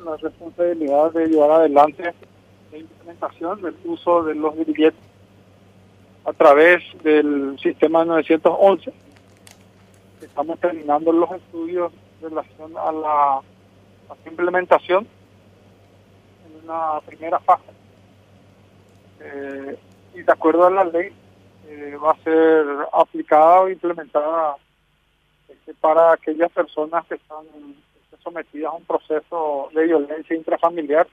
la responsabilidad de llevar adelante la implementación del uso de los billetes a través del sistema 911. Estamos terminando los estudios en relación a la, implementación en una primera fase. Eh, y de acuerdo a la ley, eh, va a ser aplicada o implementada este, para aquellas personas que están sometidas a un proceso de violencia intrafamiliar.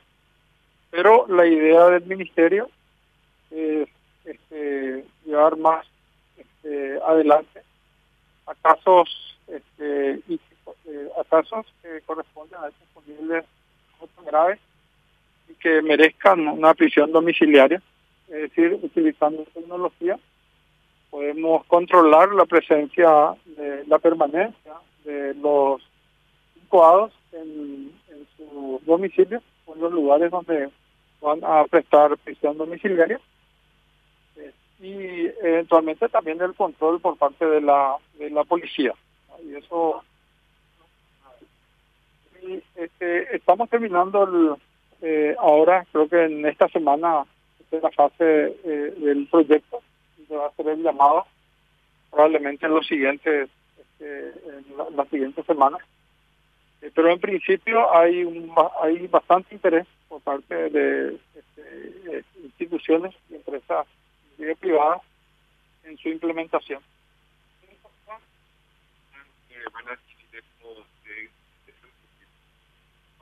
Pero la idea del ministerio es este, llevar más este, adelante a casos este, eh, casos que corresponden a estos posibles graves y que merezcan una prisión domiciliaria, es decir, utilizando tecnología podemos controlar la presencia de la permanencia de los en, en su domicilio en los lugares donde van a prestar prisión domiciliaria. Eh, y eventualmente también el control por parte de la de la policía y eso y, este, estamos terminando el, eh, ahora creo que en esta semana la fase eh, del proyecto se va a hacer el llamado probablemente en los siguientes este, las siguientes semanas pero en principio hay un, hay bastante interés por parte de este, eh, instituciones y empresas privadas en su implementación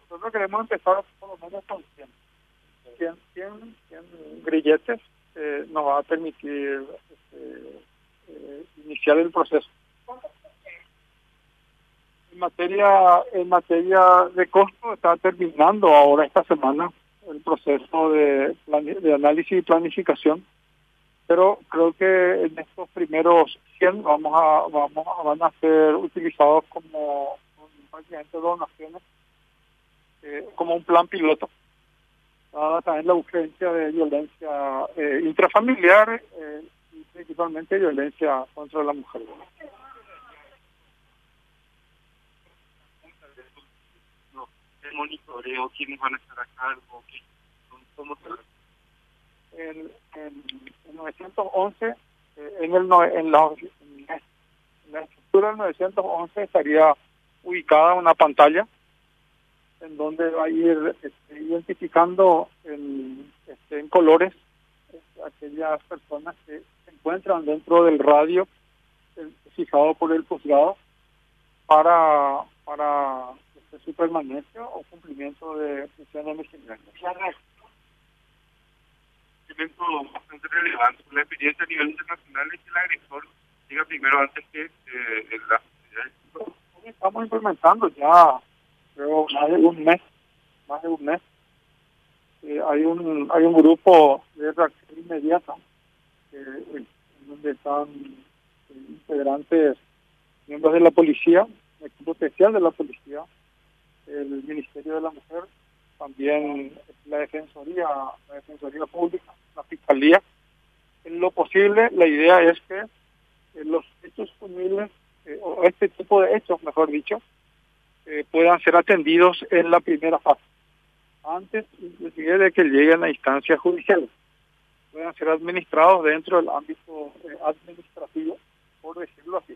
nosotros queremos empezar por lo menos con 100 100, 100 grilletes eh, nos va a permitir este, eh, iniciar el proceso. En materia, en materia de costo, está terminando ahora esta semana el proceso de, análisis y planificación, pero creo que en estos primeros 100 vamos a, vamos a, van a ser utilizados como prácticamente donaciones, eh, como un plan piloto también la urgencia de violencia eh, intrafamiliar eh, y principalmente violencia contra la mujer. El monitoreo, quiénes van a estar a cargo, cómo en, en, en 911, eh, en, el, en, la, en la estructura del 911 estaría ubicada una pantalla en donde va a ir este, identificando en, este, en colores este, aquellas personas que se encuentran dentro del radio fijado por el juzgado para para su permanencia o cumplimiento de función domiciliaria. elemento bastante relevante la experiencia a nivel internacional es que el agresor llega primero antes que eh, la Estamos implementando ya creo más de un mes, más de un mes. Eh, hay un hay un grupo de reacción inmediata eh, donde están integrantes, miembros de la policía, equipo especial de la policía, el Ministerio de la Mujer, también la Defensoría, la Defensoría Pública, la Fiscalía. En lo posible, la idea es que eh, los hechos punibles, o este tipo de hechos, mejor dicho, eh, puedan ser atendidos en la primera fase, antes inclusive de que lleguen a instancia judicial, puedan ser administrados dentro del ámbito eh, administrativo, por decirlo así.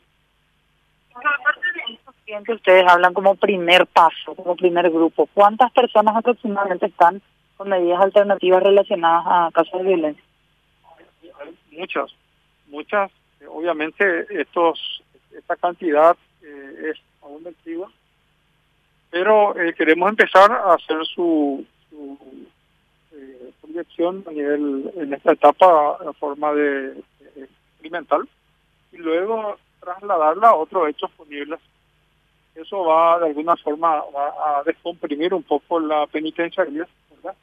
Clientes, ustedes hablan como primer paso, como primer grupo. ¿Cuántas personas aproximadamente están con medidas alternativas relacionadas a casos de violencia? muchas, muchas. obviamente estos esta cantidad eh, es aún antigua pero eh, queremos empezar a hacer su, su eh, proyección a nivel, en esta etapa en forma de experimental y luego trasladarla a otros hechos punibles. Eso va de alguna forma va a descomprimir un poco la penitenciaría, ¿verdad?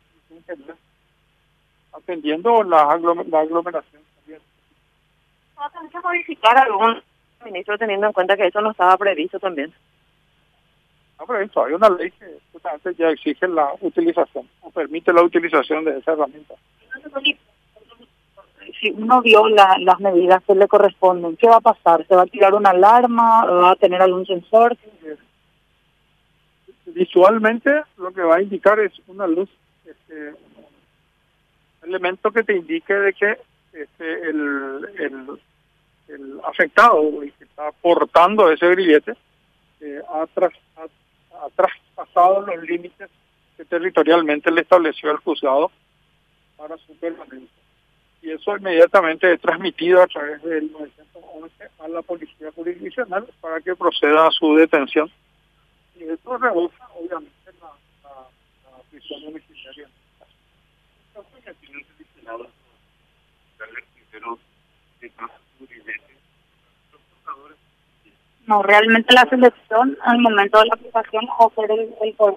atendiendo la, aglomeración también. ¿Va a tener que modificar algún ministro teniendo en cuenta que eso no estaba previsto también? No, hay una ley que justamente ya exige la utilización o permite la utilización de esa herramienta. Si uno vio las medidas que le corresponden, ¿qué va a pasar? ¿Se va a tirar una alarma? ¿Va a tener algún sensor? visualmente lo que va a indicar es una luz, este, elemento que te indique de que este, el, el, el afectado el que está portando ese grillete eh, ha, tras, ha, traspasado los límites que territorialmente le estableció el juzgado para su permanencia. Y eso inmediatamente es transmitido a través del 911 a la policía jurisdiccional para que proceda a su detención. Y esto rebosa, obviamente, la, la, la prisión domiciliaria. No, realmente la selección al momento de la aplicación o ser el, el Poder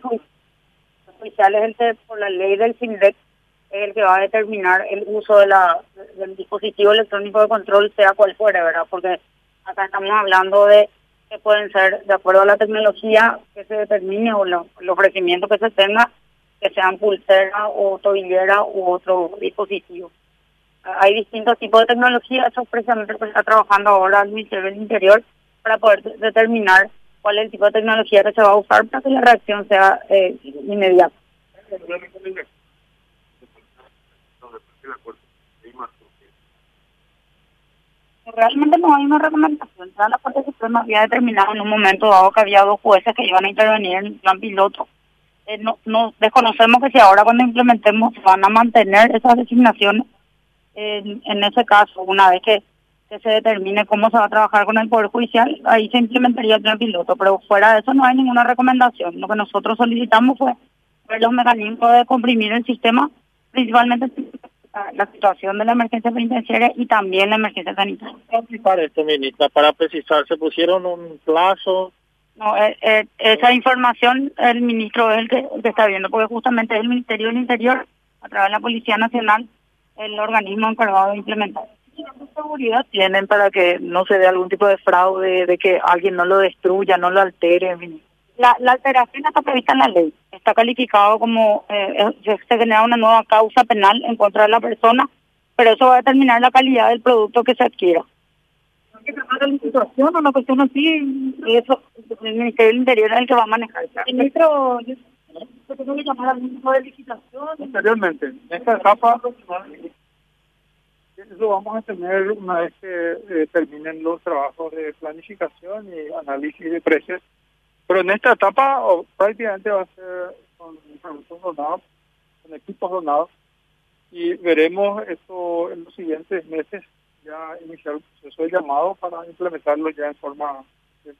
Judicial es el que, por la ley del FINDEC, es el que va a determinar el uso del dispositivo electrónico de control, sea cual fuera, ¿verdad? Porque acá estamos hablando de que pueden ser, de acuerdo a la tecnología que se determine o lo, el ofrecimiento que se tenga, que sean pulsera o tobillera u otro dispositivo. Hay distintos tipos de tecnología, eso precisamente está trabajando ahora el Ministerio del Interior para poder determinar cuál es el tipo de tecnología que se va a usar para que la reacción sea eh, inmediata. Realmente no hay una recomendación. Ya la Corte Suprema había determinado en un momento dado que había dos jueces que iban a intervenir en el plan piloto. Eh, no, no desconocemos que si ahora cuando implementemos van a mantener esas designaciones. en ese caso, una vez que se determine cómo se va a trabajar con el Poder Judicial, ahí se implementaría el plan piloto, pero fuera de eso no hay ninguna recomendación. Lo que nosotros solicitamos fue ver los mecanismos de comprimir el sistema, principalmente la situación de la emergencia penitenciaria y también la emergencia sanitaria. Para esto, ministra, para precisar, ¿se pusieron un plazo? No, eh, eh, esa información el ministro es el que, el que está viendo, porque justamente es el Ministerio del Interior, a través de la Policía Nacional, el organismo encargado de implementar seguridad tienen para que no se dé algún tipo de fraude, de que alguien no lo destruya, no lo altere? La, la alteración está prevista en la ley. Está calificado como eh, se genera una nueva causa penal en contra de la persona, pero eso va a determinar la calidad del producto que se adquiera. ¿Hay que tratar la situación o una cuestión así? Eso, el Ministerio del Interior es el que va a manejar. Ministro, yo tengo que llamar al ministro de licitación. Anteriormente, en esta etapa eso vamos a tener una vez que eh, terminen los trabajos de planificación y análisis de precios. Pero en esta etapa prácticamente va a ser con productos donados, con equipos donados, y veremos esto en los siguientes meses ya iniciar un proceso de llamado para implementarlo ya en forma de